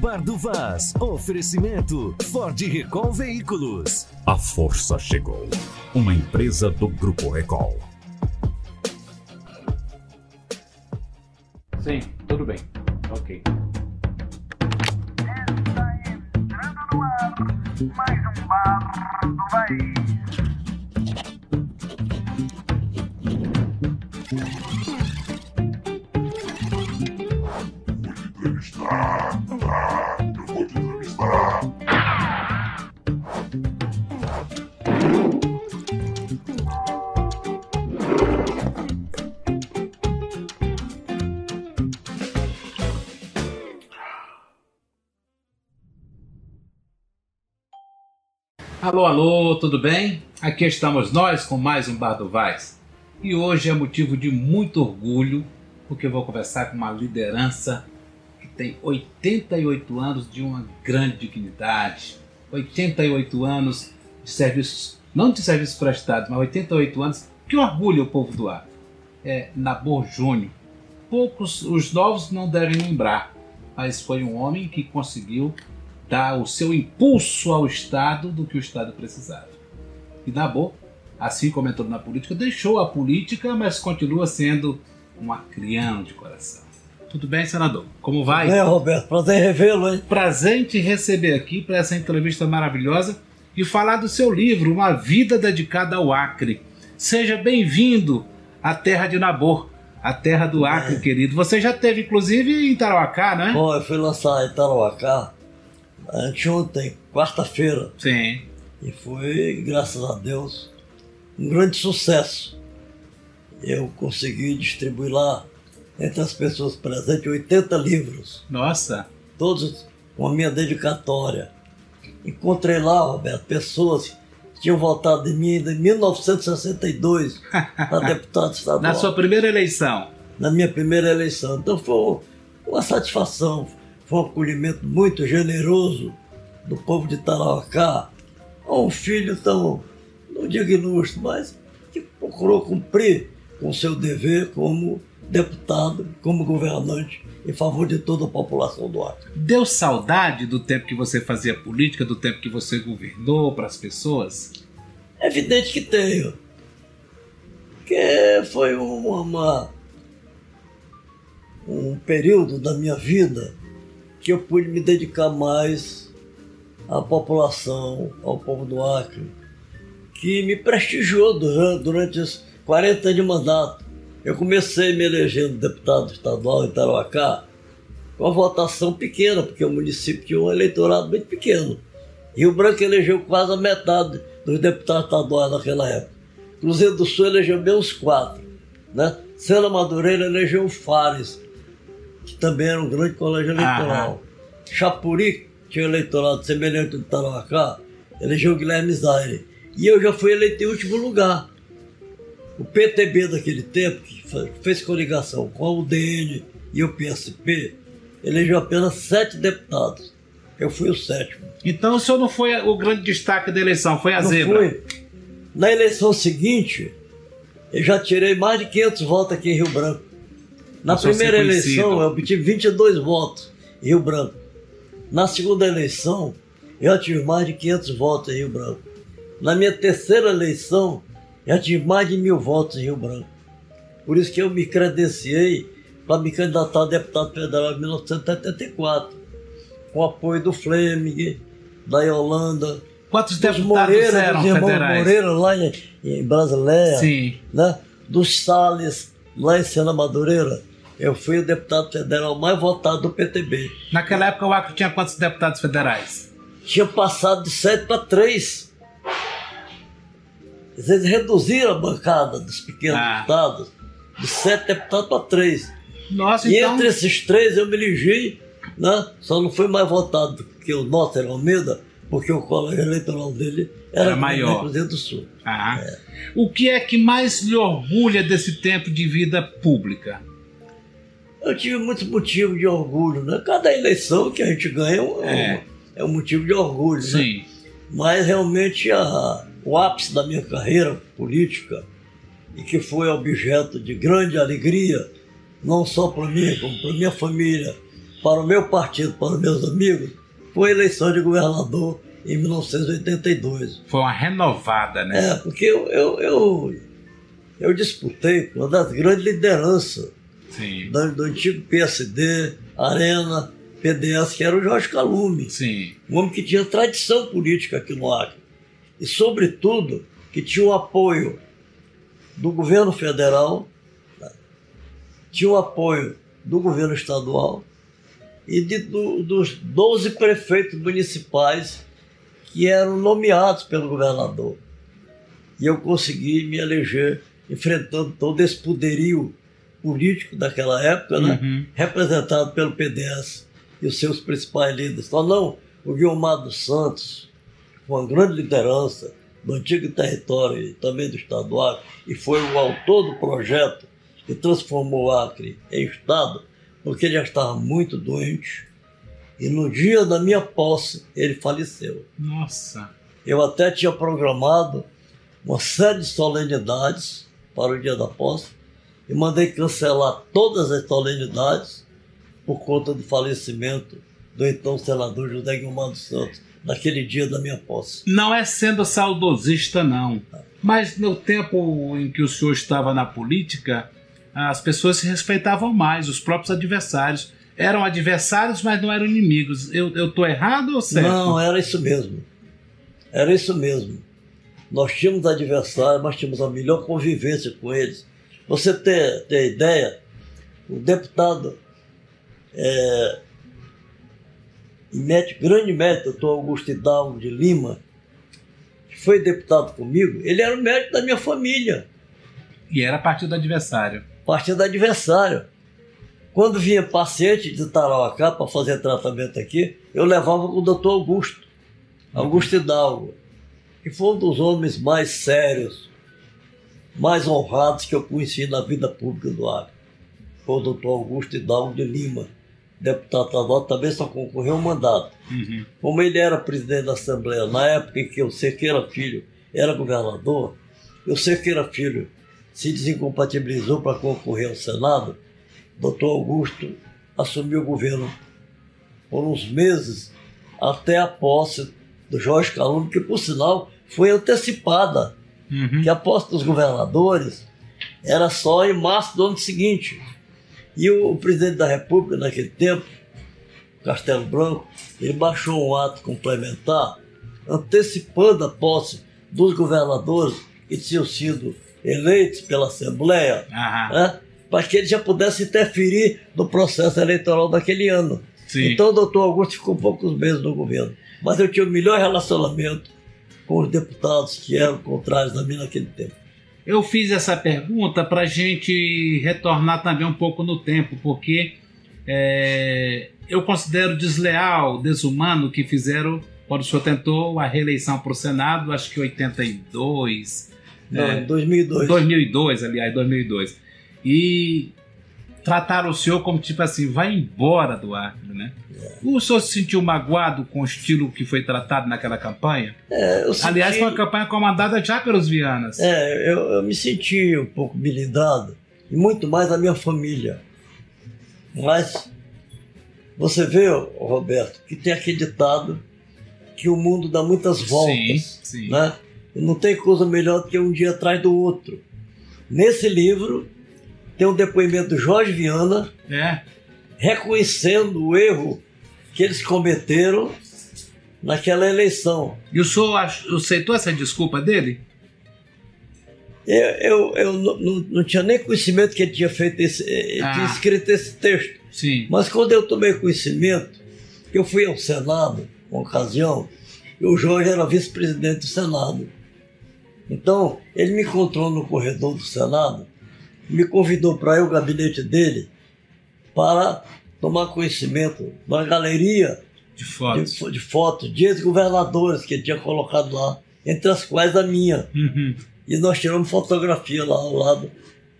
Bar do Vaz. Oferecimento Ford Recall Veículos. A força chegou. Uma empresa do Grupo Recall. Sim, tudo bem. Ok. Alô, alô, tudo bem? Aqui estamos nós com mais um Bar do Vaz. E hoje é motivo de muito orgulho, porque vou conversar com uma liderança que tem 88 anos de uma grande dignidade, 88 anos de serviços, não de serviços prestados, mas 88 anos que orgulha o povo do Acre. É Nabor Júnior. Poucos, os novos não devem lembrar, mas foi um homem que conseguiu dar o seu impulso ao Estado do que o Estado precisava. E Nabor, assim como entrou na política, deixou a política, mas continua sendo um acrião de coração. Tudo bem, senador? Como vai? É, Roberto, prazer revê-lo, hein? Prazer em te receber aqui para essa entrevista maravilhosa e falar do seu livro, Uma Vida Dedicada ao Acre. Seja bem-vindo à terra de Nabor, a terra do Acre, É. querido. Você já teve, inclusive, em Tarauacá, né? Bom, eu fui lançar em Tarauacá anteontem, quarta-feira, Sim. e foi, graças a Deus, um grande sucesso. Eu consegui distribuir lá, entre as pessoas presentes, 80 livros, Nossa. todos com a minha dedicatória. Encontrei lá, Roberto, pessoas que tinham votado em mim em 1962 para deputado estadual. Na sua primeira eleição. na minha primeira eleição. Então foi uma satisfação, foi um acolhimento muito generoso do povo de Tarauacá a um filho tão, não digo ilustre, mas que procurou cumprir com seu dever como deputado, como governante em favor de toda a população do Acre. Deu saudade do tempo que você fazia política, do tempo que você governou para as pessoas? É evidente que tenho. Que foi uma, uma- um período da minha vida que eu pude me dedicar mais à população, ao povo do Acre, que me prestigiou durante, durante os 40 anos de mandato. Eu comecei me elegendo deputado estadual em Tarauacá com uma votação pequena, porque o município tinha um eleitorado muito pequeno. Rio Branco elegeu quase a metade dos deputados estaduais naquela época. Cruzeiro do Sul elegeu bem uns quatro. Né? Sena Madureira elegeu o Fares, que também era um grande colégio eleitoral. Chapuri, que tinha um eleitorado semelhante ao do Tarauacá, elegeu o Guilherme Zaire. E eu já fui eleito em último lugar. O PTB daquele tempo, que fe- fez coligação com a UDN e o PSP, elegeu apenas sete deputados. Eu fui o sétimo. Então o senhor não foi o grande destaque da eleição, foi a Não zebra. fui. Na eleição seguinte, eu já tirei mais de 500 votos aqui em Rio Branco. Na primeira eleição, eu obtive 22 votos em Rio Branco. Na segunda eleição, eu tive mais de 500 votos em Rio Branco. Na minha terceira eleição, já tive mais de mil votos em Rio Branco. Por isso que eu me credenciei para me candidatar a deputado federal em 1974, com o apoio do Fleming, da Yolanda, Quantos dos deputados Moreira, eram dos irmãos federais? Moreira lá em, em Brasileia, Sim. né? dos Salles lá em Sena Madureira. Eu fui o deputado federal mais votado do PTB. Naquela época o Acre tinha quantos deputados federais? Tinha passado de 7 para 3. Eles reduziram a bancada dos pequenos Ah. deputados de 7 deputados para 3. Nossa, E então. entre esses três eu me elegi, né? só não fui mais votado que o Notter Almeida, porque o colégio eleitoral dele era, Era maior. Cruzeiro do Sul. Ah. O que é que mais lhe orgulha desse tempo de vida pública? Eu tive muitos motivos de orgulho, né? Cada eleição que a gente ganha é um, É. é um motivo de orgulho, né? Sim. Mas realmente a- o ápice da minha carreira política, e que foi objeto de grande alegria, não só para mim, como para minha família, para o meu partido, para os meus amigos, foi a eleição de governador em 1982. Foi uma renovada, né? É, porque eu, eu, eu, eu disputei com uma das grandes lideranças Sim. do, do antigo PSD, Arena, PDS, que era o Jorge Calume. Sim. Um homem que tinha tradição política aqui no Acre. E, sobretudo, que tinha o apoio do governo federal, tinha o apoio do governo estadual e de, do, dos 12 prefeitos municipais que eram nomeados pelo governador. E eu consegui me eleger enfrentando todo esse poderio político daquela época, né? Uhum. representado pelo PDS e os seus principais líderes. Então, não, o Guilmar dos Santos, com uma grande liderança do antigo território e também do Estado do Acre, e foi o autor do projeto que transformou o Acre em Estado, porque ele já estava muito doente. E no dia da minha posse, ele faleceu. Nossa. Eu até tinha programado uma série de solenidades para o dia da posse e mandei cancelar todas as solenidades por conta do falecimento do então senador José Guilmar dos Santos, naquele dia da minha posse. Não é sendo saudosista, não. Mas no tempo em que o senhor estava na política, as pessoas se respeitavam mais, os próprios adversários. Eram adversários, mas não eram inimigos. Eu, tô errado ou certo? Não, era isso mesmo. Era isso mesmo. Nós tínhamos adversários, mas tínhamos a melhor convivência com eles. Você ter, ter ideia, o deputado é, mete, grande médico, doutor Augusto Hidalgo de Lima, que foi deputado comigo, ele era o médico da minha família, E era partido adversário. partido adversário. Quando vinha paciente de Tarauacá para fazer tratamento aqui, eu levava com o doutor Augusto, Augusto Hidalgo, que foi um dos homens mais sérios, mais honrados que eu conheci na vida pública do Acre. Foi o doutor Augusto Hidalgo de Lima, deputado estadual, também só concorreu um mandato. Uhum. Como ele era presidente da Assembleia na época em que o Cerqueira Filho era governador, o Cerqueira Filho se desincompatibilizou para concorrer ao Senado, doutor Augusto assumiu o governo por uns meses até a posse do Jorge Calume, que por sinal foi antecipada, Uhum. que a posse dos governadores era só em março do ano seguinte. E o, o presidente da República, naquele tempo, Castelo Branco, ele baixou um ato complementar antecipando a posse dos governadores que tinham sido eleitos pela Assembleia, Aham. né, para que ele já pudesse interferir no processo eleitoral daquele ano. Sim. Então o doutor Augusto ficou poucos meses no governo. Mas eu tinha o melhor relacionamento com os deputados que eram contrários a mim naquele tempo. Eu fiz essa pergunta para a gente retornar também um pouco no tempo, porque é, eu considero desleal, desumano o que fizeram quando o senhor tentou a reeleição para o Senado, acho que 82, Não, É. em 2002. 2002, aliás, 2002. E trataram o senhor como tipo assim, vai embora do Acre, né? O senhor se sentiu magoado com o estilo que foi tratado naquela campanha? É, eu Aliás, senti- foi uma campanha comandada já pelos Vianas. É, eu, eu me senti um pouco melindrado, e muito mais a minha família. Mas você vê, Roberto, que tem aquele ditado que o mundo dá muitas voltas. sim. Né? E não tem coisa melhor do que um dia atrás do outro. Nesse livro tem um depoimento do Jorge Viana É. reconhecendo o erro que eles cometeram naquela eleição. E o senhor aceitou essa desculpa dele? Eu, eu, eu não, não- não tinha nem conhecimento que ele tinha feito esse, ele Ah. tinha escrito esse texto. Sim. Mas quando eu tomei conhecimento, eu fui ao Senado, uma ocasião, e o Jorge era vice-presidente do Senado. Então, ele me encontrou no corredor do Senado, me convidou para ir ao gabinete dele para tomar conhecimento da galeria De de, fotos. fo- de fotos de ex-governadores que ele tinha colocado lá, entre as quais a minha. Uhum. E nós tiramos fotografia lá ao lado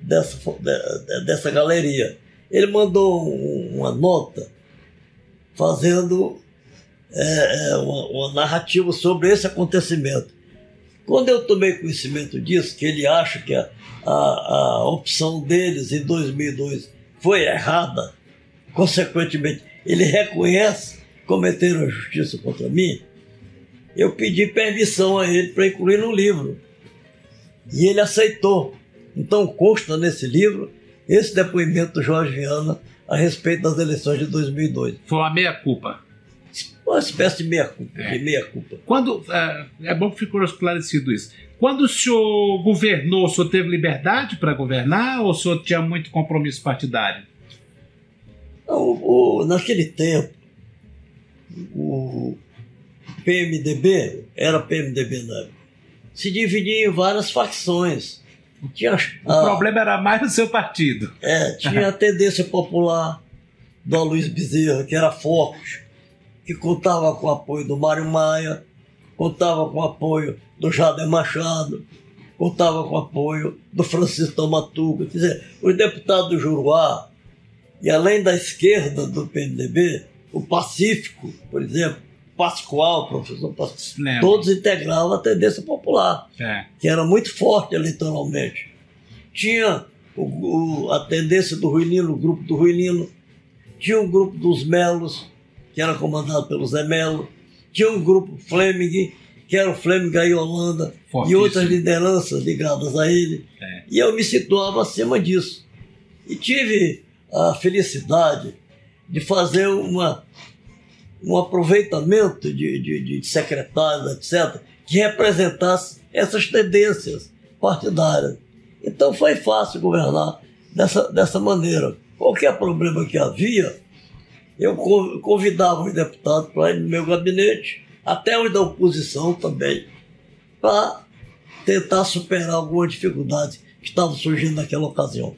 dessa, de- de- dessa galeria. Ele mandou um- uma nota fazendo é, é, uma, uma narrativa sobre esse acontecimento. Quando eu tomei conhecimento disso, que ele acha que a, a, a opção deles em 2002 foi errada, consequentemente, ele reconhece que cometeram a justiça contra mim, eu pedi permissão a ele para incluir no livro. E ele aceitou. Então consta nesse livro esse depoimento do Jorge Viana a respeito das eleições de 2002. Foi uma meia-culpa. Uma espécie de meia-culpa. É. Meia-culpa. Quando, é, é bom que ficou esclarecido isso. Quando o senhor governou, o senhor teve liberdade para governar ou o senhor tinha muito compromisso partidário? Então, o- naquele tempo, o PMDB, era PMDB na época, se dividia em várias facções. Tinha, O a- problema era mais do seu partido. É, tinha a tendência popular do Aloysio Bezerra, que era forte, que contava com o apoio do Mário Maia, contava com o apoio do Jader Machado, contava com o apoio do Francisco Tomatuga. Quer dizer, os deputados do Juruá, e além da esquerda do PMDB, o Pacífico, por exemplo, Pascoal, professor Pascoal, Lembro. todos integravam a tendência popular É. que era muito forte eleitoralmente. Tinha o- o- a tendência do Ruilino, o grupo do Ruilino, tinha um grupo dos Melos, que era comandado pelo Zé Melo, tinha um grupo Fleming, que era o Fleming e Holanda, e Fortíssimo. outras lideranças ligadas a ele. É. E eu me situava acima disso. E tive a felicidade de fazer uma, um aproveitamento de, de, de secretários, etc., que representasse essas tendências partidárias. Então foi fácil governar dessa, dessa maneira. Qualquer problema que havia, eu co- convidava os deputados para ir no meu gabinete, até os da oposição também, para tentar superar algumas dificuldades que estavam surgindo naquela ocasião.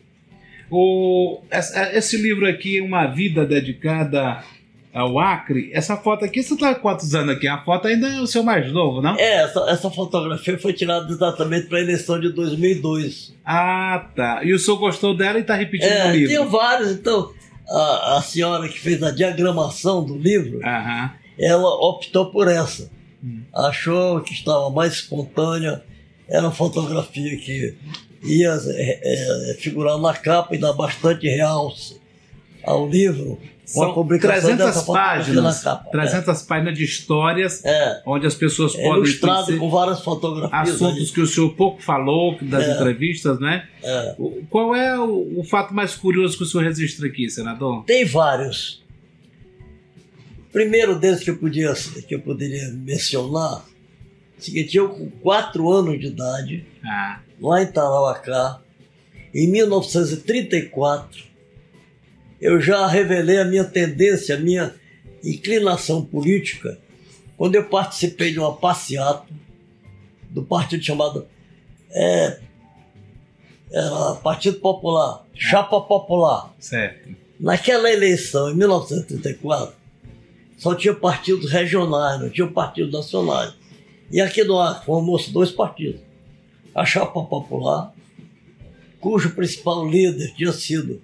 O, esse livro aqui, Uma Vida Dedicada ao Acre, essa foto aqui, você está há quantos anos aqui? A foto ainda é o seu mais novo, não? É, essa, essa fotografia foi tirada exatamente para a eleição de 2002. Ah, tá. E o senhor gostou dela e está repetindo É, no livro? tinha vários, então a, a senhora que fez a diagramação do livro, Aham. ela optou por essa. Achou que estava mais espontânea, era uma fotografia que ia é, é, figurar na capa e dar bastante realce ao livro, São publicação 300 dessa fotografia na páginas, capa. 300 páginas de histórias, É, é, onde as pessoas é podem ilustrado com várias fotografias. assuntos que o senhor pouco falou das É. entrevistas, né? É. Qual é o, o fato mais curioso que o senhor registra aqui, senador? Tem vários. O primeiro deles que eu, podia, que eu poderia mencionar, é seguinte, eu com 4 anos de idade, Ah, lá em Tarauacá, em 1934, eu já revelei a minha tendência, a minha inclinação política, quando eu participei de uma passeata do partido chamado é, Partido Popular, Chapa Popular. certo. Naquela eleição, em 1934, só tinha partidos regionais, não tinha partidos nacionais. E aqui no Acre formou-se dois partidos. A Chapa Popular, cujo principal líder tinha sido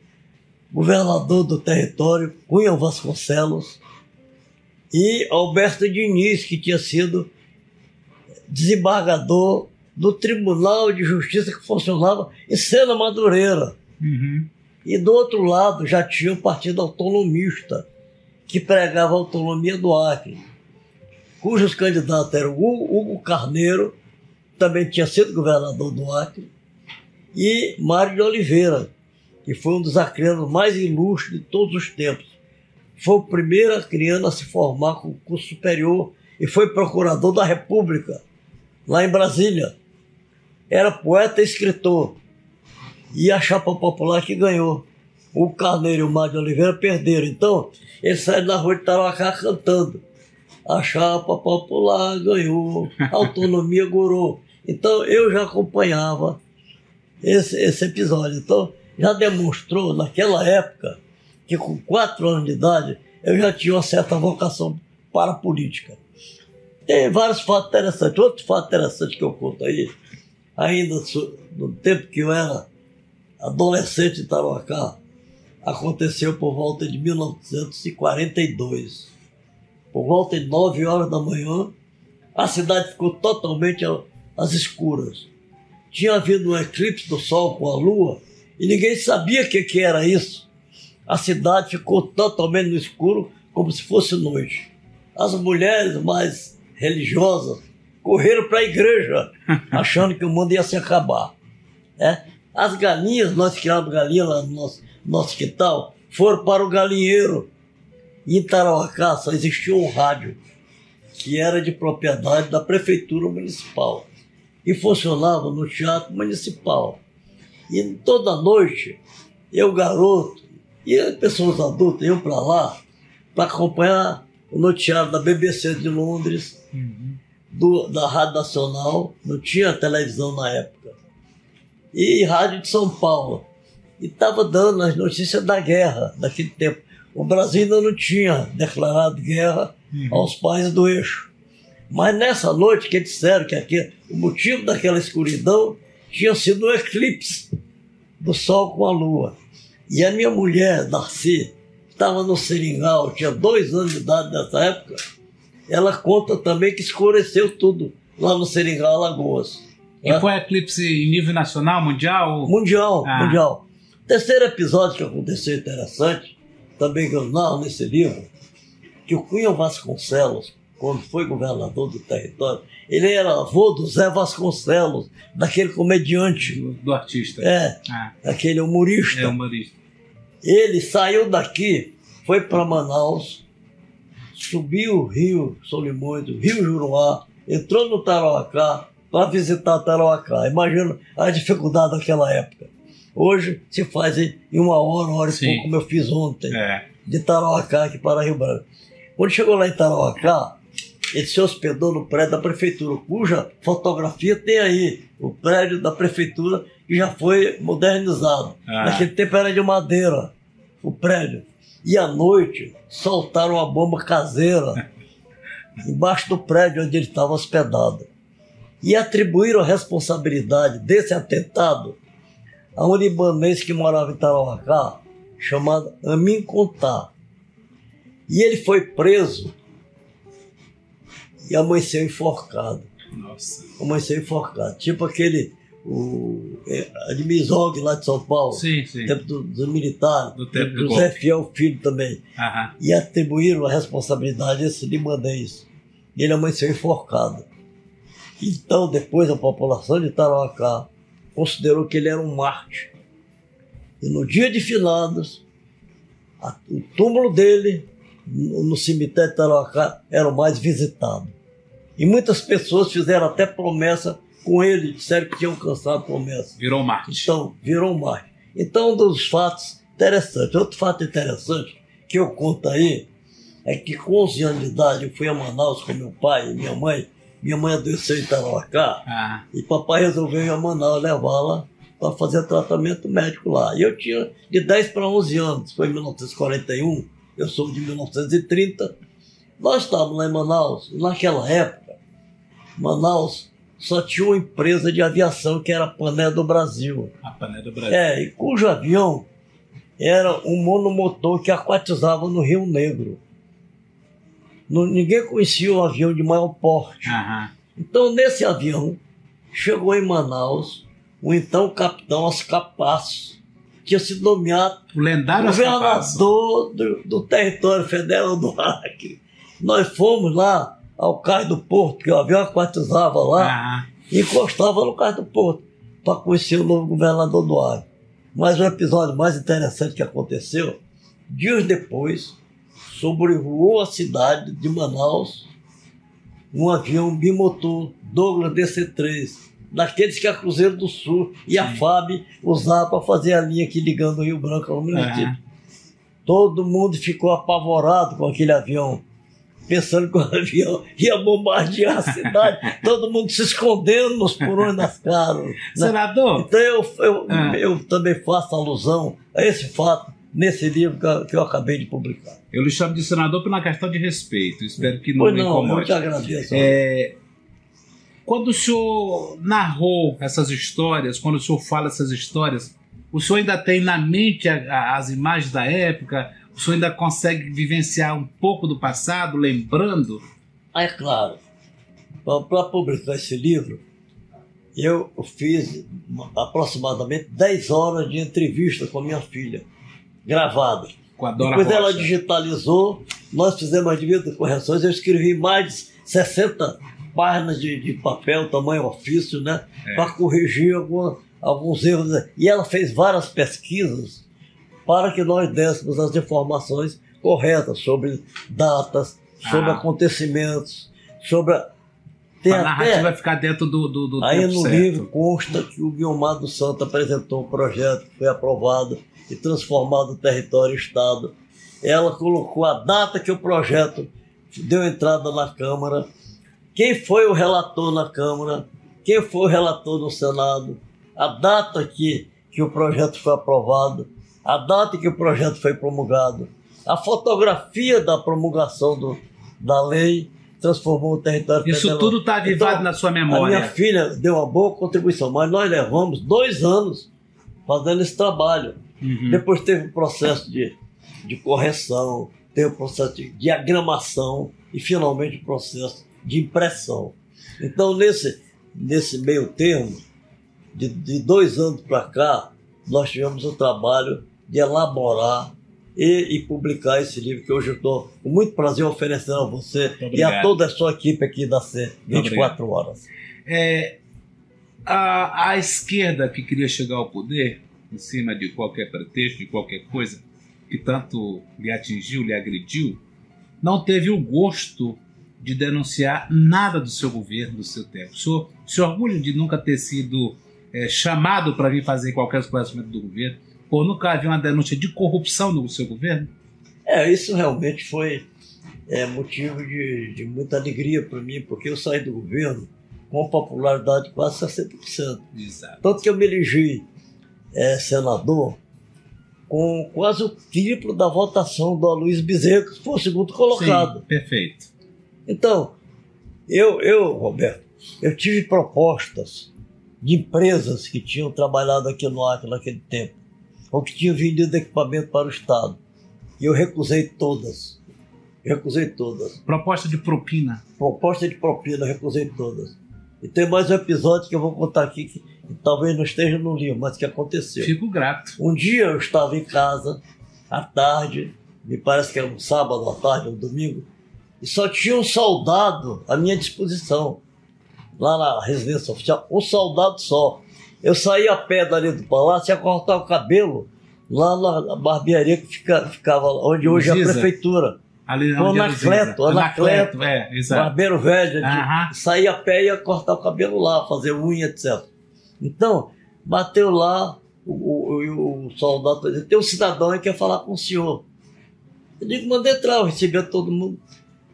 governador do território, Cunha Vasconcelos, e Alberto Diniz, que tinha sido desembargador do Tribunal de Justiça que funcionava em Sena Madureira. Uhum. E do outro lado já tinha o Partido Autonomista, que pregava a autonomia do Acre, cujos candidatos eram Hugo Hugo Carneiro, também tinha sido governador do Acre, e Mário de Oliveira, que foi um dos acreanos mais ilustres de todos os tempos. Foi o primeiro acriano a se formar com curso superior e foi procurador da República, lá em Brasília. Era poeta e escritor e a chapa popular que ganhou. O Carneiro e o Mário de Oliveira perderam. Então, eles saíram na rua de Tarauacá cantando. A chapa popular ganhou, a autonomia gorou. Então, eu já acompanhava esse, esse episódio. Então, já demonstrou naquela época que com quatro anos de idade eu já tinha uma certa vocação para a política. Tem vários fatos interessantes. Outro fato interessante que eu conto aí, ainda no tempo que eu era adolescente em Tarauacá, aconteceu por volta de 1942. Por volta de 9 horas da manhã, a cidade ficou totalmente às escuras. Tinha havido um eclipse do Sol com a Lua e ninguém sabia o que, que era isso. A cidade ficou totalmente no escuro como se fosse noite. As mulheres mais religiosas correram para a igreja, achando que o mundo ia se acabar. né? As galinhas, nós criávamos galinha lá no nosso, nosso quintal, foram para o galinheiro. E em Tarauacá só existia um rádio, que era de propriedade da prefeitura municipal. E funcionava no teatro municipal. E toda noite, eu, garoto, e as pessoas adultas iam para lá para acompanhar o noticiário da BBC de Londres, do- da Rádio Nacional, não tinha televisão na época, e Rádio de São Paulo. E estava dando as notícias da guerra daquele tempo. O Brasil ainda não tinha declarado guerra aos países do eixo. Mas nessa noite que disseram que aqui, o motivo daquela escuridão tinha sido o eclipse do Sol com a Lua. E a minha mulher, Darcy, estava no Seringal, tinha dois anos de idade nessa época. Ela conta também que escureceu tudo lá no Seringal, Alagoas. E foi eclipse em nível nacional, mundial? Mundial, Ah. mundial. Terceiro episódio que aconteceu interessante, também que eu narro nesse livro, que o Cunha Vasconcelos, quando foi governador do território, ele era avô do Zé Vasconcelos, daquele comediante, Do, do artista. é, Ah, daquele humorista. é humorista. Ele saiu daqui, foi para Manaus, subiu o rio Solimões, o rio Juruá, entrou no Tarauacá para visitar Tarauacá. Imagina a dificuldade daquela época. Hoje se faz em uma hora, uma hora e pouco, como eu fiz ontem, É. de Tarauacá aqui para Rio Branco. Quando chegou lá em Tarauacá, ele se hospedou no prédio da prefeitura, cuja fotografia tem aí, o prédio da prefeitura que já foi modernizado. Ah. Naquele tempo era de madeira, o prédio. E à noite soltaram uma bomba caseira embaixo do prédio onde ele estava hospedado. E atribuíram a responsabilidade desse atentado a um libanês que morava em Tarauacá, chamado Amin Contar. E ele foi preso e amanheceu enforcado. Nossa. Amanheceu enforcado. Tipo aquele, o é, Admir Zog lá de São Paulo, Sim, sim. tempo do- dos militares, Do tempo do José golpe. Fiel Filho também. Aham. E atribuíram a responsabilidade a esse libanês. E ele amanheceu enforcado. Então, depois, a população de Tarauacá considerou que ele era um Marte. E no dia de finados, a- o túmulo dele, no, no cemitério de Tarauacá, era o mais visitado. E muitas pessoas fizeram até promessa com ele, disseram que tinham alcançado promessa. Virou Marte. Então, virou um mar. Então, um dos fatos interessantes. Outro fato interessante que eu conto aí é que com 11 anos de idade eu fui a Manaus com meu pai e minha mãe. Minha mãe adoeceu em Tarauacá Ah, e papai resolveu ir a Manaus levá-la para fazer tratamento médico lá. E eu tinha de 10 para 11 anos, foi em 1941, eu sou de 1930. Nós estávamos lá em Manaus, e naquela época, Manaus só tinha uma empresa de aviação que era a Pané do Brasil. a panela do Brasil. É, e cujo avião era um monomotor que aquatizava no Rio Negro. Não- ninguém conhecia o avião de maior porte. Aham. Então, nesse avião, chegou em Manaus o então capitão Oscar Passos, que tinha sido nomeado O lendário governador do, do território federal do Acre. Nós fomos lá ao cais do porto, que o avião aquatizava lá, Aham. e encostava no cais do porto, para conhecer o novo governador do Acre. Mas o episódio mais interessante que aconteceu, dias depois, sobrevoou a cidade de Manaus um avião bimotor Douglas DC-3, daqueles que a Cruzeiro do Sul e a FAB usava para fazer a linha aqui ligando o Rio Branco ao município. Aham. Todo mundo ficou apavorado com aquele avião, pensando que o avião ia bombardear a cidade, todo mundo se escondendo nos porões das casas. né? Senador, Então eu, eu, Ah. eu também faço alusão a esse fato nesse livro que eu, eu acabei de publicar. eu lhe chamo de senador por uma questão de respeito. Espero que não Pois me não, eu incomode. te agradeço. É, quando o senhor narrou essas histórias, quando o senhor fala essas histórias, o senhor ainda tem na mente a- a- as imagens da época? O senhor ainda consegue vivenciar um pouco do passado, lembrando? Ah, é claro, para publicar esse livro, eu fiz aproximadamente 10 horas de entrevista com a minha filha, gravada. Com a Dora Depois ela Rocha. digitalizou, nós fizemos as devidas correções, eu escrevi mais de 60 páginas de, de papel, tamanho ofício, né? É. Para corrigir alguma- alguns erros. E ela fez várias pesquisas para que nós dessemos as informações corretas sobre datas, sobre Ah. acontecimentos, sobre. a- Tem A narrativa vai ficar dentro do, do, do aí no certo. livro consta que o Guilmar dos Santos apresentou um projeto que foi aprovado e transformado território em Estado. Ela colocou a data que o projeto deu entrada na Câmara, quem foi o relator na Câmara, quem foi o relator no Senado, a data que, que o projeto foi aprovado, a data que o projeto foi promulgado, a fotografia da promulgação do, da lei transformou o território Isso federal. tudo está avivado Então, na sua a memória. minha filha deu uma boa contribuição, mas nós levamos dois anos fazendo esse trabalho. Uhum. Depois teve o processo de, de correção, teve o processo de diagramação e finalmente o processo de impressão. Então, nesse, nesse meio termo, de, de dois anos para cá, nós tivemos o trabalho de elaborar e, e publicar esse livro que hoje eu estou com muito prazer oferecendo a você e a toda a sua equipe aqui da C 24 obrigado. horas. É, a, a esquerda que queria chegar ao poder, em cima de qualquer pretexto, de qualquer coisa que tanto lhe atingiu, lhe agrediu, não teve o gosto de denunciar nada do seu governo, do seu tempo. O senhor se orgulha de nunca ter sido é, chamado para vir fazer qualquer esclarecimento do governo? Ou nunca havia uma denúncia de corrupção no seu governo? É, isso realmente foi é, motivo de, de muita alegria para mim, porque eu saí do governo com popularidade de quase 60%. Exato. Tanto que eu me elegi é, senador com quase o triplo da votação do Aloysio Bezerra, que foi o segundo colocado. Sim, perfeito. Então, eu, eu, Roberto, eu tive propostas de empresas que tinham trabalhado aqui no Acre naquele tempo, ou que tinham vendido equipamento para o Estado. E eu recusei todas. Eu recusei todas. Proposta de propina. Proposta de propina, eu recusei todas. E tem mais um episódio que eu vou contar aqui, que, talvez não esteja no livro, mas que aconteceu. Fico grato. Um dia eu estava em casa, à tarde, me parece que era um sábado à tarde, um domingo, e só tinha um soldado à minha disposição, lá na residência oficial, um soldado só. Eu saí a pé dali do palácio ia cortar o cabelo lá na barbearia que fica, ficava onde hoje é a Giza. prefeitura. Ali O era Anacleto, o Ziza. Anacleto. é, exato. Barbeiro velho, Aham. saía a pé e ia cortar o cabelo lá, fazer unha, etc. Então, bateu lá, o, o, o soldado disse, tem um cidadão aí que quer falar com o senhor. Eu digo, manda entrar, eu recebia todo mundo.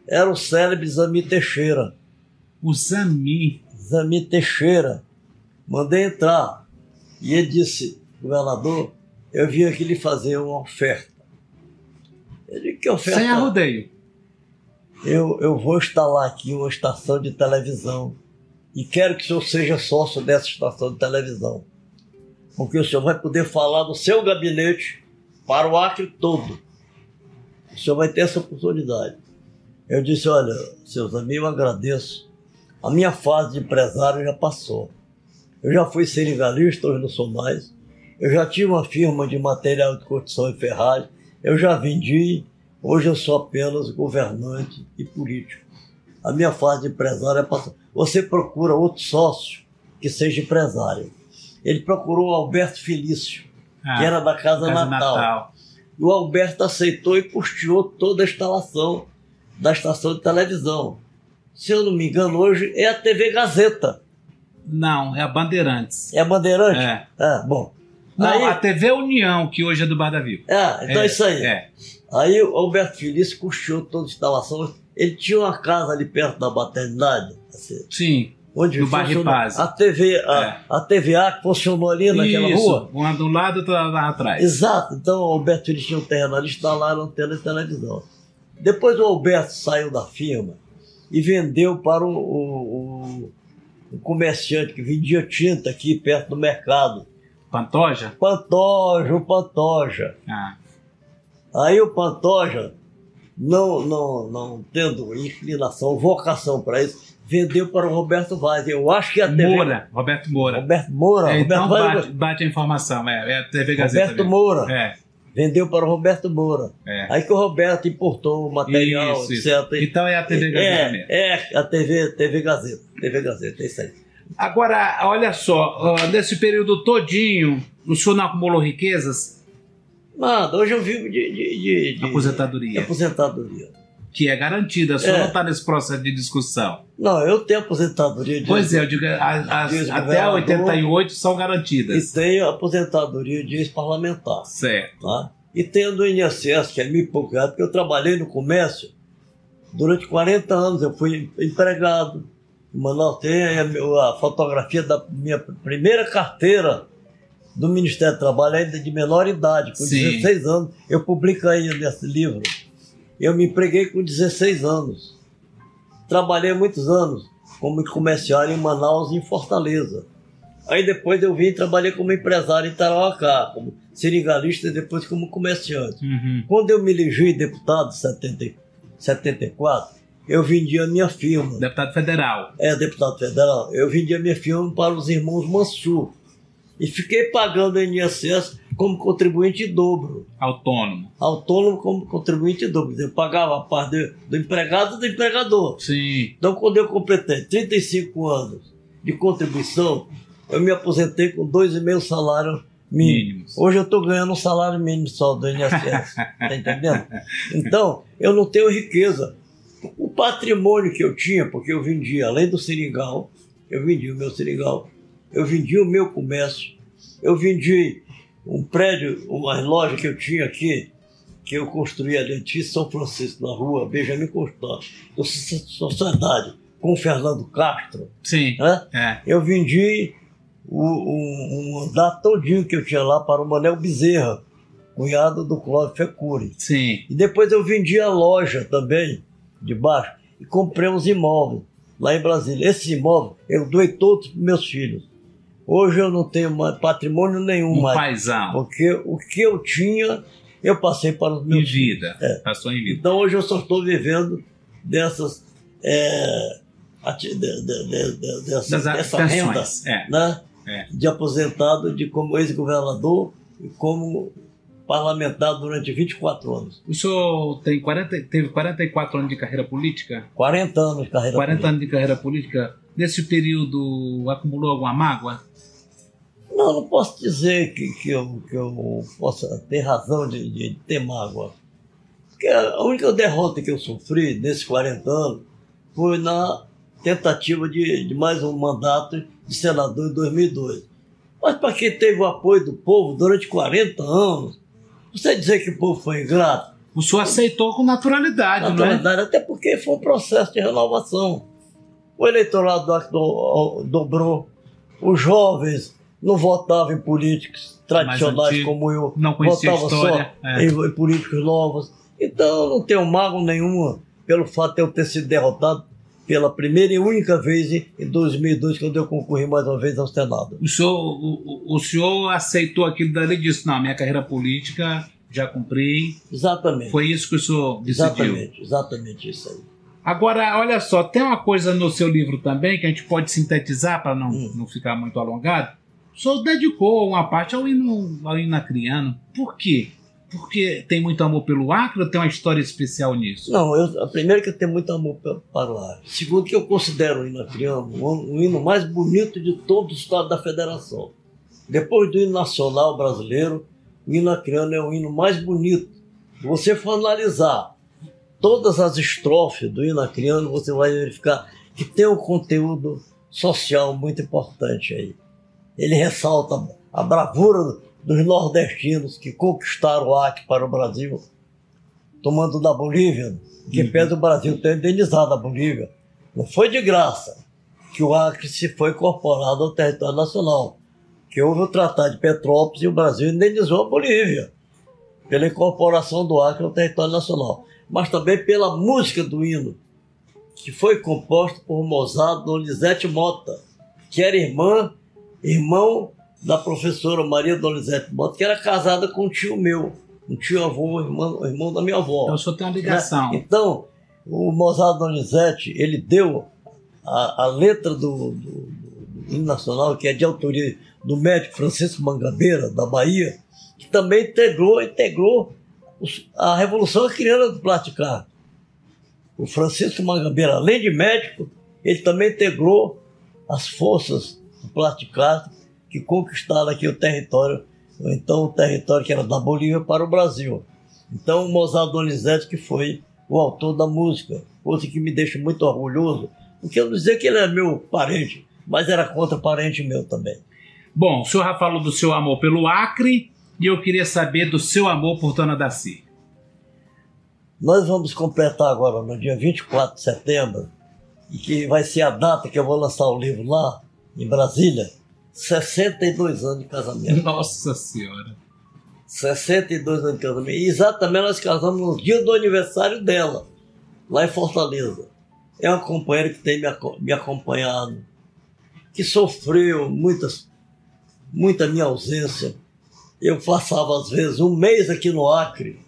Era o célebre Zami Teixeira. O Zami. Zami Teixeira. Mandei entrar. E ele disse, governador, eu vim aqui lhe fazer uma oferta. Digo, que oferta? Sem arrodeio. eu, eu vou instalar aqui uma estação de televisão e quero que o senhor seja sócio dessa estação de televisão. Porque o senhor vai poder falar do seu gabinete para o Acre todo. O senhor vai ter essa oportunidade. Eu disse, olha, seus amigos, eu agradeço. A minha fase de empresário já passou. Eu já fui seringalista, hoje não sou mais. Eu já tive uma firma de material de construção e ferragem. Eu já vendi. Hoje eu sou apenas governante e político. A minha fase de empresário é passada. Você procura outro sócio que seja empresário. Ele procurou o Alberto Felício, Ah, que era da Casa, Casa Natal. Natal. E o Alberto aceitou e custeou toda a instalação da estação de televisão. Se eu não me engano, hoje é a TV Gazeta. Não, é a Bandeirantes. É a Bandeirante? É. Ah, bom. Não, Aí- a TV União, que hoje é do Bar da Viva. É, então é, isso aí. É. Aí o Alberto Felício custeou toda a instalação. Ele tinha uma casa ali perto da maternidade, assim, Sim. onde No bairro Paz. a TV, a, É. a TVA que funcionou ali naquela Isso. rua. Uma do lado e outra lá atrás. Exato. Então o Alberto Felício tinha um terreno ali, instalaram antena de televisão. Depois o Alberto saiu da firma e vendeu para o, o- o- o comerciante que vendia tinta aqui perto do mercado. Pantoja? Pantoja, o Pantoja. Ah. Aí o Pantoja, não, não, não tendo inclinação, vocação para isso, vendeu para o Roberto Vaz. Eu acho que a TV. Moura, Roberto Moura. Roberto Moura. É, então Roberto Vaz- bate, bate a informação, é, é a TV Gazeta. Roberto mesmo. Moura. É. vendeu para o Roberto Moura. É. Aí que o Roberto importou o material, Isso, isso. etc. Então é a TV Gazeta mesmo. É, é a TV, TV Gazeta. TV Gazeta, é isso aí. Agora, olha só, ó, nesse período todinho, o senhor não acumulou riquezas? Nada, hoje eu vivo de, de, de, de- de Aposentadoria. aposentadoria. Que é garantida, o senhor É. não está nesse processo de discussão. Não, eu tenho aposentadoria de Pois é, eu digo, a- o até governador. 88 são e garantidas. tenho aposentadoria de ex-parlamentar. Certo. Tá? E tenho do INSS, que é e pouco reais, porque eu trabalhei no comércio durante 40 anos. Eu fui empregado. Manaus tem a, a fotografia da minha primeira carteira do Ministério do Trabalho, ainda de menor idade, com Sim. 16 anos. Eu publico aí nesse livro. Eu me empreguei com 16 anos. Trabalhei muitos anos como comerciário em Manaus e em Fortaleza. Aí depois eu vim e trabalhei como empresário em Tarauacá, como seringalista e depois como comerciante. Uhum. Quando eu me elegi deputado em 70 e 74, eu vendi a minha firma. Deputado federal. É, deputado federal, eu vendi a minha firma para os irmãos Mansur. E fiquei pagando a INSS como contribuinte dobro. Autônomo. Autônomo como contribuinte dobro. Eu pagava a parte do, do empregado e do empregador. Sim. Então, quando eu completei 35 anos de contribuição, eu me aposentei com 2,5 salários mínimos. Mínimos. Hoje eu estou ganhando um salário mínimo só do INSS. tá entendendo? Então, eu não tenho riqueza. O patrimônio que eu tinha, porque eu vendia, além do seringal, eu vendi o meu seringal, eu vendi o meu comércio, eu vendi um prédio, uma loja que eu tinha aqui, que eu construí ali em São Francisco, na rua Benjamin Constant, da sociedade, com o Fernando Castro, Sim. né? É. eu vendi o- um, um andar todinho que eu tinha lá para o Manel Bezerra, cunhado do Cláudio Fecuri. Sim. E depois eu vendi a loja também, de baixo, e comprei uns imóveis lá em Brasília. Esses imóveis eu doei todos para meus filhos. Hoje eu não tenho mais patrimônio nenhum Um mais, paizão. porque o que eu tinha, eu passei para os Em meus filhos. vida. É. Passou em vida. Então hoje eu só estou vivendo dessas, é, de- de- de- de- dessa, dessa renda. É. né? É. de aposentado de como ex-governador e como parlamentar durante 24 anos. O senhor tem 40, teve 44 anos de carreira política? 40 anos de carreira 40 política. anos de carreira política. Nesse período, acumulou alguma mágoa? Não, não posso dizer que, que, eu, que eu possa ter razão de, de ter mágoa. Porque a única derrota que eu sofri nesses 40 anos foi na tentativa de, de mais um mandato de senador em 2002. Mas para quem teve o apoio do povo durante 40 anos, você dizer que o povo foi ingrato, O senhor aceitou com naturalidade, Na não é? até porque foi um processo de renovação. O eleitorado do dobrou, os jovens não votavam em políticos tradicionais antigo, como eu, não votavam história, só é. em, em políticos novos. Então não tenho mágoa nenhuma pelo fato de eu ter sido derrotado pela primeira e única vez em- em 2002, quando eu concorri mais uma vez ao Senado. O senhor, o- o senhor aceitou aquilo dali e disse: não, minha carreira política já cumpri. Exatamente. Foi isso que o senhor decidiu. exatamente, exatamente isso aí. Agora, olha só, tem uma coisa no seu livro também que a gente pode sintetizar para não, Hum. não ficar muito alongado. O senhor dedicou uma parte ao hino, ao hino acriano. Por quê? Porque tem muito amor pelo Acre ou tem uma história especial nisso? Não, eu, a primeira que eu tenho muito amor para o ar. Segundo, que eu considero o hino acriano um, um hino mais bonito de todo o estado da federação. Depois do hino nacional brasileiro, o hino acriano é o hino mais bonito. Se você for analisar todas as estrofes do hino acriano, você vai verificar que tem um conteúdo social muito importante aí. Ele ressalta a bravura dos nordestinos que conquistaram o Acre para o Brasil, tomando da Bolívia, que Uhum. pede o Brasil ter indenizado a Bolívia. Não foi de graça que o Acre se foi incorporado ao território nacional, que houve o Tratado de Petrópolis e o Brasil indenizou a Bolívia pela incorporação do Acre ao território nacional, mas também pela música do hino, que foi composto por Mozart Donizete Mota, que era irmã, irmão da professora Maria Donizete Mota, que era casada com um tio meu, um tio avô, irmão, irmão da minha avó. Então o senhor tem uma ligação. Né? Então, o Mozart Donizete, ele deu a, a letra do, do, do hino nacional, que é de autoria do médico Francisco Mangabeira, da Bahia, que também integrou, integrou os- a revolução criando do plástico art. O Francisco Mangabeira, além de médico, ele também integrou as forças do plástico art que conquistaram aqui o território, ou então o território que era da Bolívia para o Brasil. Então o Mozart Donizete que foi o autor da música, coisa que me deixa muito orgulhoso, porque eu não dizer que ele é meu parente, mas era contra parente meu também. Bom, o senhor já falou do seu amor pelo Acre e eu queria saber do seu amor por Dona Daci. Nós vamos completar agora, no dia 24 de setembro, e que vai ser a data que eu vou lançar o livro lá, em Brasília, 62 anos de casamento. Nossa Senhora. 62 anos de casamento. E exatamente nós casamos no dia do aniversário dela, lá em Fortaleza. É uma companheira que tem me acompanhado, que sofreu muitas, muita minha ausência. Eu passava, às vezes, um mês aqui no Acre,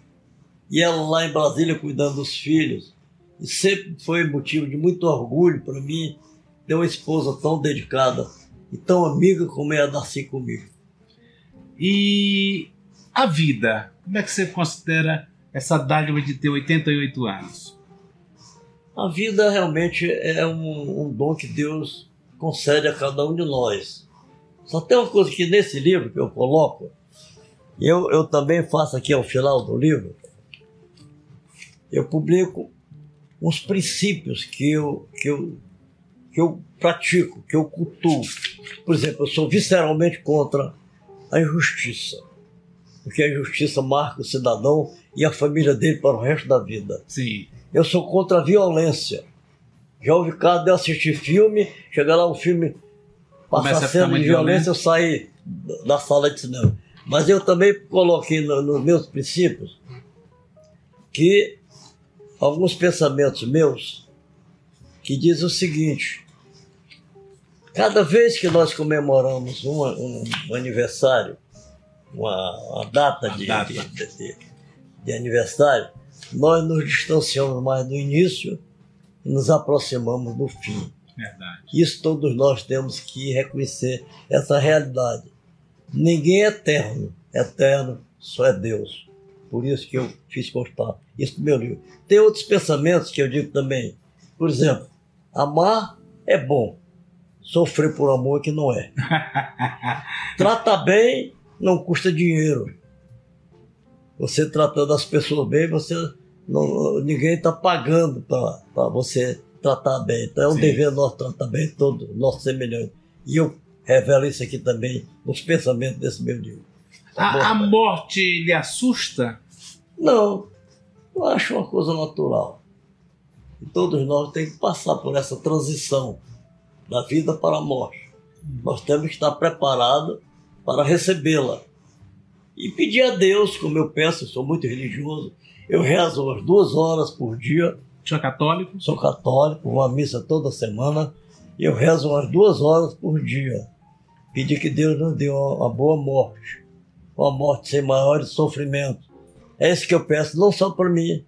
e ela lá em Brasília cuidando dos filhos. E sempre foi motivo de muito orgulho para mim ter uma esposa tão dedicada e tão amiga como é a Darcy comigo. E a vida, como é que você considera essa dádiva de ter 88 anos? A vida realmente é um, um dom que Deus concede a cada um de nós. Só tem uma coisa que nesse livro que eu coloco, eu, eu também faço aqui ao final do livro, eu publico uns princípios que eu, que eu, que eu pratico, que eu cultuo. Por exemplo, eu sou visceralmente contra a injustiça, porque a injustiça marca o cidadão e a família dele para o resto da vida. Sim. Eu sou contra a violência. Já ouvi caso de eu assistir filme, chegar lá o filme passar cena de violência, eu sair da sala de cinema. Mas eu também coloquei no- nos meus princípios que alguns pensamentos meus que dizem o seguinte: cada vez que nós comemoramos um, um aniversário, uma, uma data, de, data. de- de- de aniversário, nós nos distanciamos mais do início e nos aproximamos do fim. Verdade. Isso todos nós temos que reconhecer essa realidade. Ninguém é eterno, eterno só é Deus. Por isso que eu fiz constar isso no meu livro. Tem outros pensamentos que eu digo também. Por exemplo, amar é bom, sofrer por amor é que não é. Trata bem não custa dinheiro. Você tratando as pessoas bem, você não, ninguém está pagando para você tratar bem. Então é um Sim. dever nosso tratar bem todo nosso semelhante. E eu revelo isso aqui também nos pensamentos desse meu livro. Bom? A, a morte lhe assusta? Não, eu acho uma coisa natural. E todos nós temos que passar por essa transição da vida para a morte. Nós temos que estar preparados para recebê-la. E pedir a Deus, como eu penso, eu sou muito religioso, eu rezo umas duas horas por dia, senhor é católico? sou católico, vou à missa toda semana, e eu rezo umas duas horas por dia. Pedir que Deus nos dê uma, uma boa morte, uma morte sem maiores sofrimentos. É isso que eu peço, não só para mim,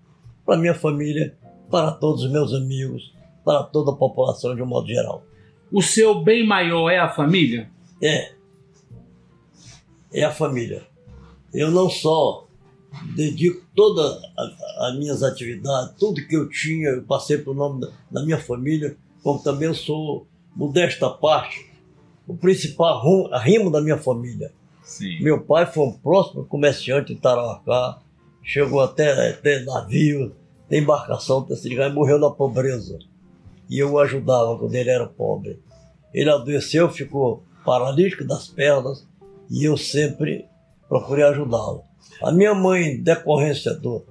para minha família, para todos os meus amigos, para toda a população de um modo geral. O seu bem maior é a família? É. É a família. Eu não só dedico todas as minhas atividades, tudo que eu tinha, eu passei por nome da, da minha família, como também eu sou, modesta parte, o principal rum- arrimo da minha família. Sim. Meu pai foi um próximo comerciante em Tarauacá, chegou até ter navio, ter embarcação, ter se ligado, e morreu na pobreza. E eu o ajudava quando ele era pobre. Ele adoeceu, ficou paralítico das pernas e eu sempre procurei ajudá-lo. A minha mãe, decorrência do,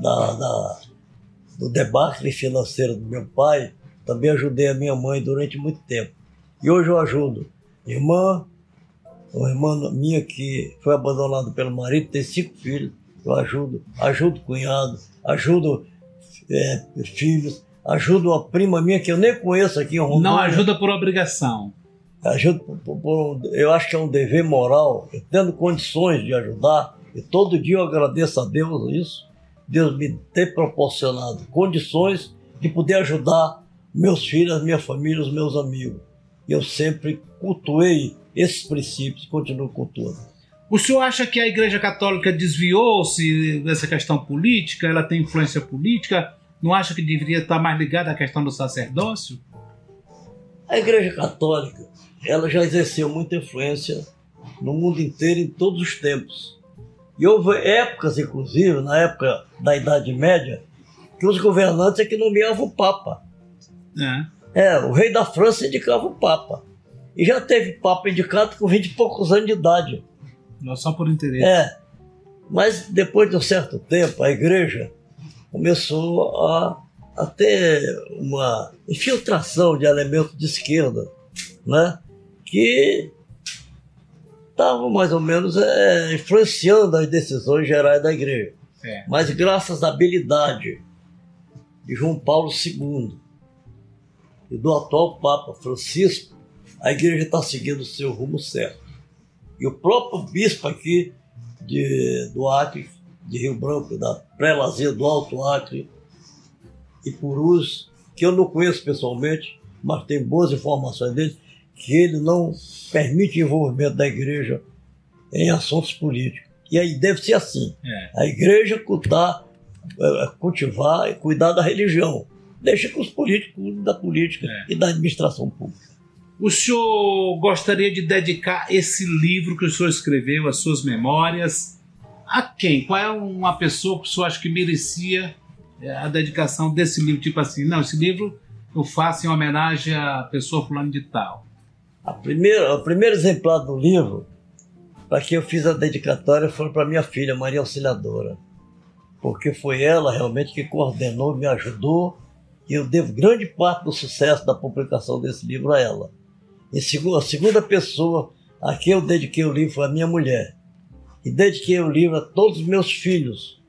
da, da- do debacle financeiro do meu pai, também ajudei a minha mãe durante muito tempo. E hoje eu ajudo irmã, uma irmã minha que foi abandonada pelo marido, tem cinco filhos, eu ajudo, ajudo cunhado, ajudo é, filhos, ajudo uma prima minha que eu nem conheço aqui em Rondônia. Não ajuda por obrigação. Ajudo por- por- por- eu acho que é um dever moral, eu tendo condições de ajudar, e todo dia eu agradeço a Deus isso, Deus me ter proporcionado condições de poder ajudar meus filhos, minha família, os meus amigos. E eu sempre cultuei esses princípios continuo cultuando. O senhor acha que a Igreja Católica desviou-se dessa questão política? Ela tem influência política? Não acha que deveria estar mais ligada à questão do sacerdócio? A Igreja Católica, ela já exerceu muita influência no mundo inteiro em todos os tempos. E houve épocas, inclusive, na época da Idade Média, que os governantes é que nomeavam o Papa. É. É, o rei da França indicava o Papa. E já teve Papa indicado com 20 e poucos anos de idade. Não só por interesse. É. Mas depois de um certo tempo, a igreja começou a, a ter uma infiltração de elementos de esquerda, né? que estavam mais ou menos é, influenciando as decisões gerais da igreja. É. Mas graças à habilidade de João Paulo II e do atual Papa Francisco, a igreja está seguindo o seu rumo certo. E o próprio bispo aqui de, do Acre, de Rio Branco, da prelazia do Alto Acre e Purus, que eu não conheço pessoalmente, mas tenho boas informações dele, que ele não permite envolvimento da igreja em assuntos políticos. E aí deve ser assim. É. A igreja cuidar, eh, cultivar e cuidar da religião. Deixa que os políticos da política É. e da administração pública. O senhor gostaria de dedicar esse livro que o senhor escreveu, as suas memórias, a quem? Qual é uma pessoa que senhor acha que merecia é, a dedicação desse livro? Tipo assim, não, esse livro eu faço em homenagem à pessoa fulano de tal. A primeira, o primeiro exemplar do livro, para quem eu fiz a dedicatória, foi para minha filha, Maria Auxiliadora. Porque foi ela realmente que coordenou, me ajudou, e eu devo grande parte do sucesso da publicação desse livro a ela. E a segunda pessoa a quem eu dediquei o livro foi a minha mulher. E dediquei o livro a todos os meus filhos.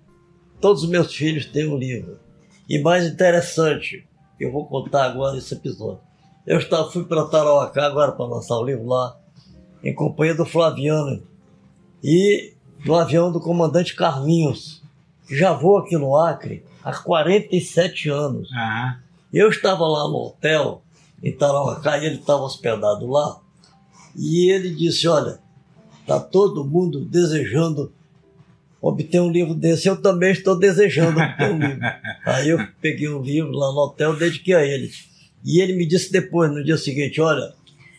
Todos os meus filhos têm o livro. E mais interessante, eu vou contar agora esse episódio. Eu estava, fui para Tarauacá agora para lançar o livro lá, em companhia do Flaviano e do avião do comandante Carlinhos, que já voa aqui no Acre há 47 anos. Ah, Eu estava lá no hotel, em Tarauacá, e ele estava hospedado lá, e ele disse, olha, está todo mundo desejando obter um livro desse, eu também estou desejando obter um livro. Aí eu peguei um livro lá no hotel, dediquei a ele. E ele me disse depois, no dia seguinte, olha,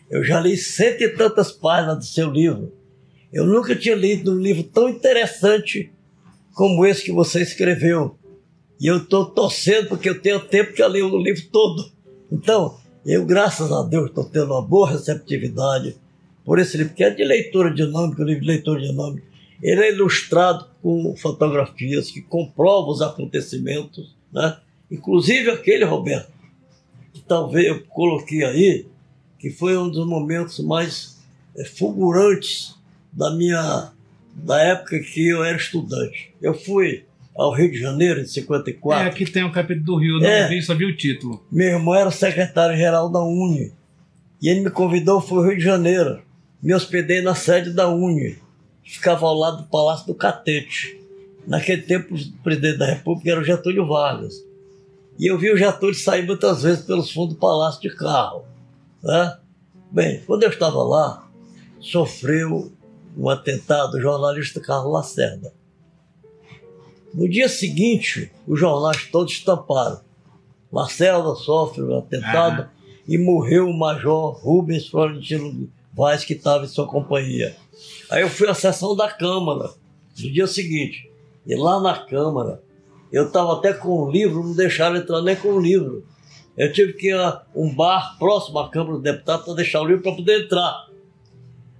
eu já li cento e tantas páginas do seu livro. Eu nunca tinha lido um livro tão interessante como esse que você escreveu. E eu estou torcendo porque eu tenho tempo eu li o livro todo. Então, eu, graças a Deus, estou tendo uma boa receptividade por esse livro, que é de leitura dinâmica, o livro de leitura dinâmica. Ele é ilustrado com fotografias que comprovam os acontecimentos, né? inclusive aquele, Roberto, que talvez eu coloquei aí, que foi um dos momentos mais eh, fulgurantes da minha da época que eu era estudante. Eu fui ao Rio de Janeiro em é, 54. aqui tem o capítulo do Rio, não É. vi, só vi o título. Meu irmão era secretário-geral da Uni. E ele me convidou, foi ao Rio de Janeiro. Me hospedei na sede da Uni. Ficava ao lado do Palácio do Catete. Naquele tempo, o presidente da República era o Getúlio Vargas. E eu vi o Getúlio sair muitas vezes pelos fundos do palácio de carro. Né? Bem, quando eu estava lá, sofreu um atentado o jornalista Carlos Lacerda. No dia seguinte, os jornais todos estamparam. Lacerda sofre um atentado Aham. e morreu o major Rubens Florentino Vaz, que estava em sua companhia. Aí eu fui à sessão da Câmara no dia seguinte. E lá na Câmara, eu estava até com um livro, não deixaram entrar nem com o livro. Eu tive que ir a um bar próximo à Câmara dos Deputados para deixar o livro para poder entrar.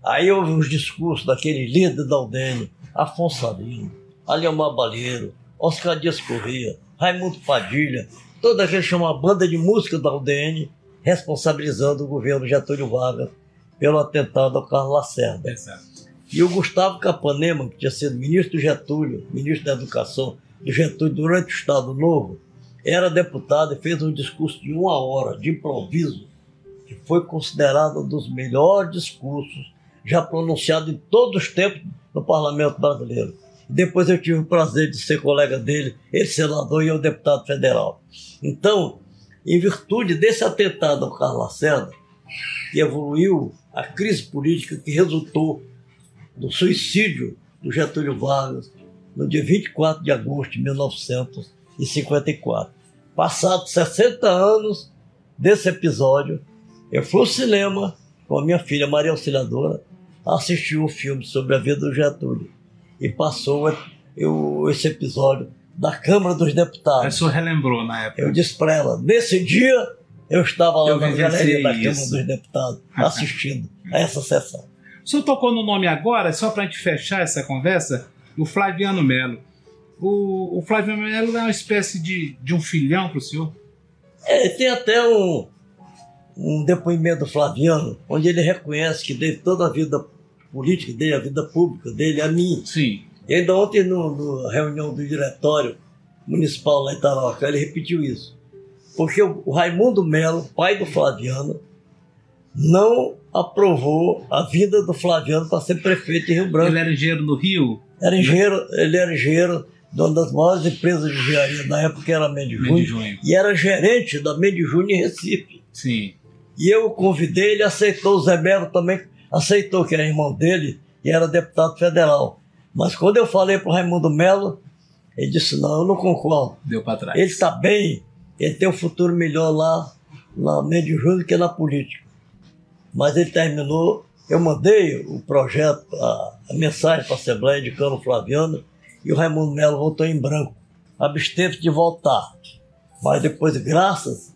Aí houve os discursos daquele líder da UDN, Afonso Arino, Aliomar Balheiro, Oscar Dias Corrêa, Raimundo Padilha, toda aquele chama banda de música da UDN, responsabilizando o governo Getúlio Vargas pelo atentado ao Carlos Lacerda. Exato. E o Gustavo Capanema, que tinha sido ministro do Getúlio, ministro da Educação do Getúlio durante o Estado Novo, era deputado e fez um discurso de uma hora, de improviso, que foi considerado um dos melhores discursos já pronunciado em todos os tempos no Parlamento Brasileiro. Depois eu tive o prazer de ser colega dele, ele senador e eu deputado federal. Então, em virtude desse atentado ao Carlos Lacerda, que evoluiu a crise política que resultou no suicídio do Getúlio Vargas no dia 24 de agosto de 1954. Passados 60 anos desse episódio, eu fui ao cinema com a minha filha Maria Auxiliadora assistir o filme sobre a vida do Getúlio e passou eu, esse episódio da Câmara dos Deputados. O senhor relembrou na época. Eu disse para ela, nesse dia eu estava lá Eu na galeria da Câmara dos Deputados assistindo a essa sessão. O senhor tocou no nome agora, só para a gente fechar essa conversa, o Flaviano Melo. O, o Flaviano Melo é uma espécie de, de um filhão para o senhor? É, tem até um, um depoimento do Flaviano, onde ele reconhece que desde toda a vida política dele, a vida pública dele, a mim. Sim. E ainda ontem, no, na reunião do diretório municipal lá em Tarauacá, ele repetiu isso. Porque o, Raimundo Melo, pai do Flaviano, não aprovou a vinda do Flaviano para ser prefeito de Rio Branco. Ele era engenheiro no Rio? Era engenheiro, ele era engenheiro de uma das maiores empresas de engenharia na época, que era a Mendes Mendes Júnior, Júnior. e era gerente da Mendes Júnior em Recife. Sim. E eu o convidei, ele aceitou, o Zé Melo também aceitou, que era irmão dele e era deputado federal. Mas quando eu falei para o Raimundo Melo, ele disse, não, eu não concordo. Deu para trás. Ele está bem, ele tem um futuro melhor lá na Mendes que na política. Mas ele terminou, eu mandei o projeto, a, a mensagem para a Assembleia de Cano Flaviano e o Raimundo Melo voltou em branco. Absteve de voltar. Mas depois, graças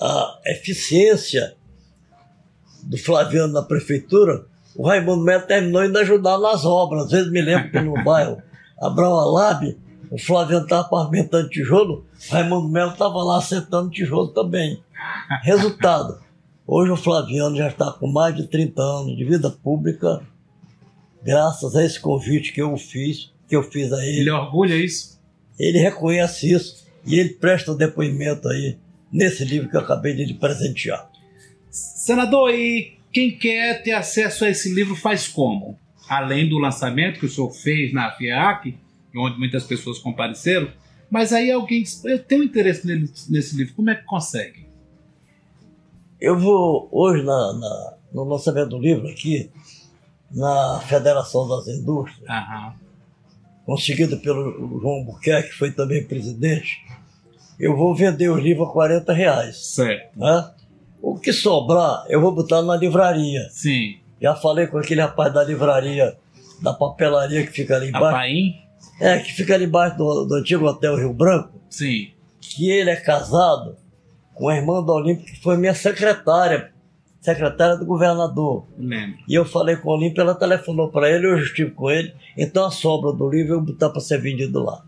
à eficiência do Flaviano na prefeitura, o Raimundo Melo terminou indo ajudar nas obras. Às vezes me lembro que no bairro Abrão Alab, o Flaviano estava pavimentando tijolo, Raimundo Melo estava lá acertando tijolo também. Resultado, hoje o Flaviano já está com mais de 30 anos de vida pública, graças a esse convite que eu fiz, que eu fiz a ele. Ele orgulha isso? Ele reconhece isso e ele presta o depoimento aí nesse livro que eu acabei de lhe presentear. Senador, e quem quer ter acesso a esse livro faz como? Além do lançamento que o senhor fez na FIAC, onde muitas pessoas compareceram, mas aí alguém diz, eu tenho interesse nele- nesse livro, como é que consegue? Eu vou hoje na, na- no lançamento do livro aqui, na Federação das Indústrias, Aham. conseguido pelo João Buquerque, que foi também presidente, eu vou vender o livro a 40 reais. Certo. Né? O que sobrar, eu vou botar na livraria. Sim. Já falei com aquele rapaz da livraria, da papelaria que fica ali A embaixo. Paim? É, que fica ali embaixo do, do antigo Hotel Rio Branco, Sim. que ele é casado com a irmã da Olímpia, que foi minha secretária, secretária do governador. Lembro. E eu falei com a Olímpia, ela telefonou para ele, eu estive com ele, então a sobra do livro eu vou botar para ser vendido lá.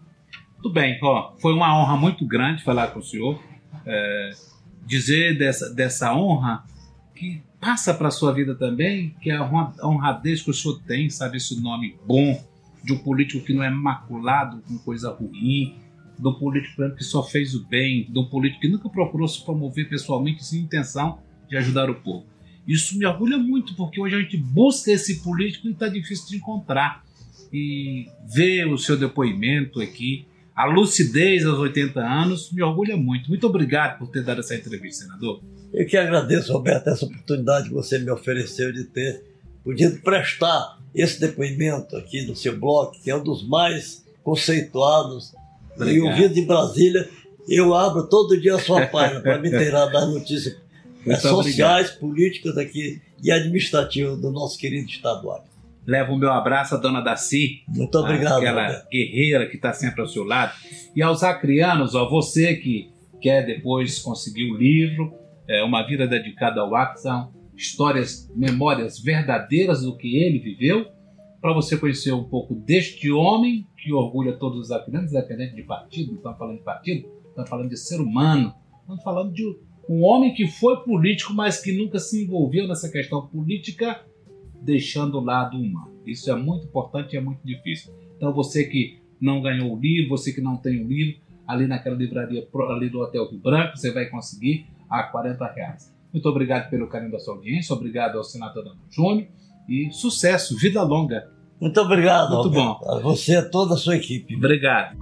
Tudo bem, ó, foi uma honra muito grande falar com o senhor. É, dizer dessa, dessa honra que passa para a sua vida também, que é a honra- a honradez que o senhor tem, sabe, esse nome bom de um político que não é maculado com coisa ruim, de um político que só fez o bem, de um político que nunca procurou se promover pessoalmente sem intenção de ajudar o povo. Isso me orgulha muito, porque hoje a gente busca esse político e está difícil de encontrar. E ver o seu depoimento aqui, a lucidez aos 80 anos, me orgulha muito. Muito obrigado por ter dado essa entrevista, senador. Eu que agradeço, Roberto, essa oportunidade que você me ofereceu de ter podido prestar esse depoimento aqui no seu blog, que é um dos mais conceituados e Obrigado. ouvido em Brasília. Eu abro todo dia a sua página para me inteirar das notícias Muito sociais, políticas aqui e administrativas do nosso querido estado do Acre. Leva o meu abraço à dona Daci, Muito obrigado, aquela Roberto. guerreira que está sempre ao seu lado. E aos acrianos, ó, você que quer depois conseguir o livro, é, Uma Vida Dedicada ao Acre, são histórias, memórias verdadeiras do que ele viveu, para você conhecer um pouco deste homem que orgulha todos os acrianos, independente de partido, não estamos falando de partido, estamos falando de ser humano, estamos falando de um homem que foi político, mas que nunca se envolveu nessa questão política deixando o lado humano. Isso é muito importante e é muito difícil. Então você que não ganhou o livro, você que não tem o livro, ali naquela livraria ali do Hotel Rio Branco, você vai conseguir a 40 reais. Muito obrigado pelo carinho da sua audiência, obrigado ao senador Dano Júnior e sucesso, vida longa. Muito obrigado, Muito Roberto. A você e a toda a sua equipe. Obrigado.